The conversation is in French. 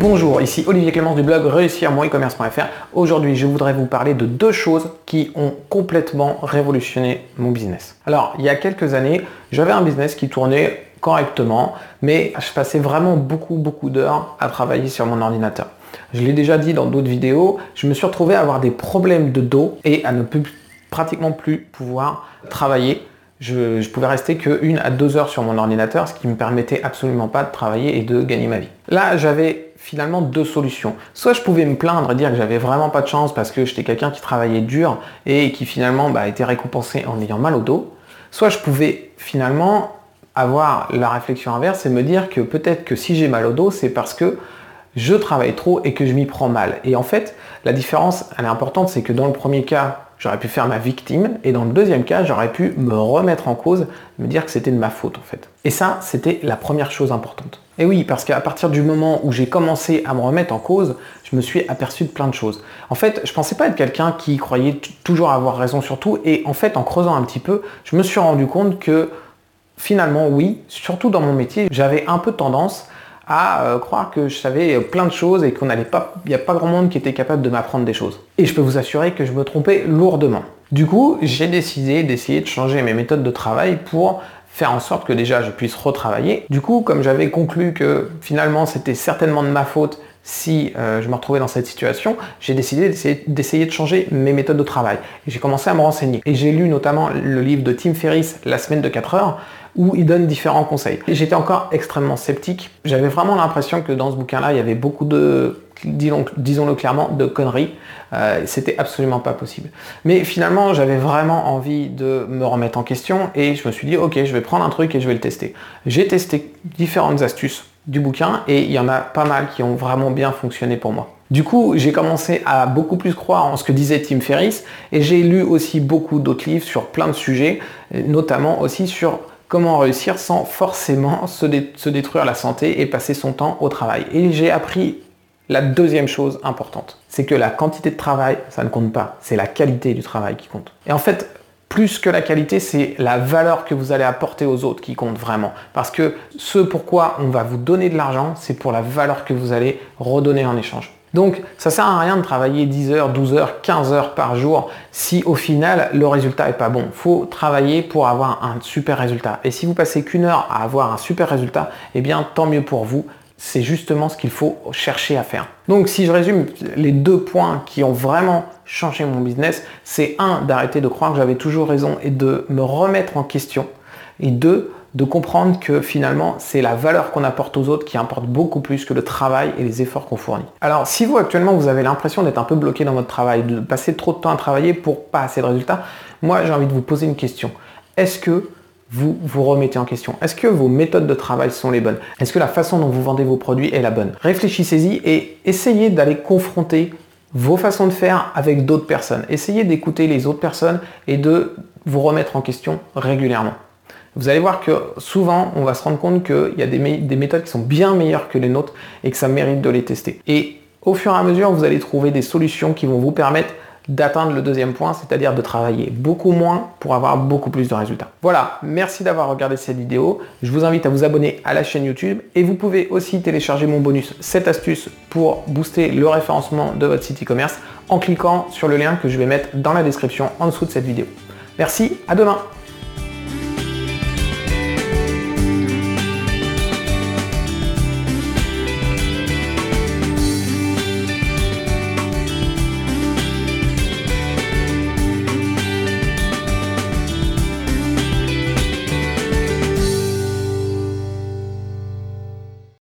Bonjour, ici Olivier Clémence du blog réussir mon e-commerce.fr. Aujourd'hui, je voudrais vous parler de deux choses qui ont complètement révolutionné mon business. Alors, il y a quelques années, j'avais un business qui tournait correctement, mais je passais vraiment beaucoup, beaucoup d'heures à travailler sur mon ordinateur. Je l'ai déjà dit dans d'autres vidéos, je me suis retrouvé à avoir des problèmes de dos et à ne plus, pratiquement plus pouvoir travailler je, pouvais rester que une à deux heures sur mon ordinateur, ce qui me permettait absolument pas de travailler et de gagner ma vie. Là, j'avais finalement deux solutions. Soit je pouvais me plaindre et dire que j'avais vraiment pas de chance parce que j'étais quelqu'un qui travaillait dur et qui finalement bah, était récompensé en ayant mal au dos. Soit je pouvais finalement avoir la réflexion inverse et me dire que peut-être que si j'ai mal au dos, c'est parce que je travaille trop et que je m'y prends mal. Et en fait, la différence, elle est importante, c'est que dans le premier cas, j'aurais pu faire ma victime, et dans le deuxième cas, j'aurais pu me remettre en cause, me dire que c'était de ma faute en fait. Et ça, c'était la première chose importante. Et oui, parce qu'à partir du moment où j'ai commencé à me remettre en cause, je me suis aperçu de plein de choses. En fait, je pensais pas être quelqu'un qui croyait toujours avoir raison sur tout, et en fait, en creusant un petit peu, je me suis rendu compte que finalement, oui, surtout dans mon métier, j'avais un peu tendance à euh, croire que je savais plein de choses et qu'on n'allait pas, il n'y a pas grand monde qui était capable de m'apprendre des choses. Et je peux vous assurer que je me trompais lourdement. Du coup, j'ai décidé d'essayer de changer mes méthodes de travail pour faire en sorte que déjà je puisse retravailler. Du coup, comme j'avais conclu que finalement c'était certainement de ma faute si euh, je me retrouvais dans cette situation, j'ai décidé d'essayer de changer mes méthodes de travail. J'ai commencé à me renseigner. Et j'ai lu notamment le livre de Tim Ferriss, La semaine de 4 heures, où il donne différents conseils. J'étais encore extrêmement sceptique. J'avais vraiment l'impression que dans ce bouquin-là, il y avait beaucoup de, disons-le clairement, de conneries. Euh, c'était absolument pas possible. Mais finalement, j'avais vraiment envie de me remettre en question et je me suis dit, ok, je vais prendre un truc et je vais le tester. J'ai testé différentes astuces du bouquin et il y en a pas mal qui ont vraiment bien fonctionné pour moi. Du coup, j'ai commencé à beaucoup plus croire en ce que disait Tim Ferriss et j'ai lu aussi beaucoup d'autres livres sur plein de sujets, notamment aussi sur comment réussir sans forcément se, détruire la santé et passer son temps au travail. Et j'ai appris la deuxième chose importante, c'est que la quantité de travail, ça ne compte pas, c'est la qualité du travail qui compte. Et en fait, plus que la qualité, c'est la valeur que vous allez apporter aux autres qui compte vraiment. Parce que ce pourquoi on va vous donner de l'argent, c'est pour la valeur que vous allez redonner en échange. Donc ça sert à rien de travailler 10 heures, 12 heures, 15 heures par jour si au final le résultat est pas bon. Il faut travailler pour avoir un super résultat. Et si vous passez qu'une heure à avoir un super résultat, eh bien tant mieux pour vous. C'est justement ce qu'il faut chercher à faire. Donc si je résume les deux points qui ont vraiment changé mon business, c'est un d'arrêter de croire que j'avais toujours raison et de me remettre en question. Et deux, de comprendre que finalement c'est la valeur qu'on apporte aux autres qui importe beaucoup plus que le travail et les efforts qu'on fournit. Alors si vous actuellement vous avez l'impression d'être un peu bloqué dans votre travail, de passer trop de temps à travailler pour pas assez de résultats, moi j'ai envie de vous poser une question. Est-ce que vous vous remettez en question Est-ce que vos méthodes de travail sont les bonnes? Est-ce que la façon dont vous vendez vos produits est la bonne? Réfléchissez-y et essayez d'aller confronter vos façons de faire avec d'autres personnes. Essayez d'écouter les autres personnes et de vous remettre en question régulièrement vous allez voir que souvent, on va se rendre compte qu'il y a des, méthodes qui sont bien meilleures que les nôtres et que ça mérite de les tester. Et au fur et à mesure, vous allez trouver des solutions qui vont vous permettre d'atteindre le deuxième point, c'est-à-dire de travailler beaucoup moins pour avoir beaucoup plus de résultats. Voilà, merci d'avoir regardé cette vidéo. Je vous invite à vous abonner à la chaîne YouTube et vous pouvez aussi télécharger mon bonus cette astuce pour booster le référencement de votre site e-commerce en cliquant sur le lien que je vais mettre dans la description en dessous de cette vidéo. Merci, à demain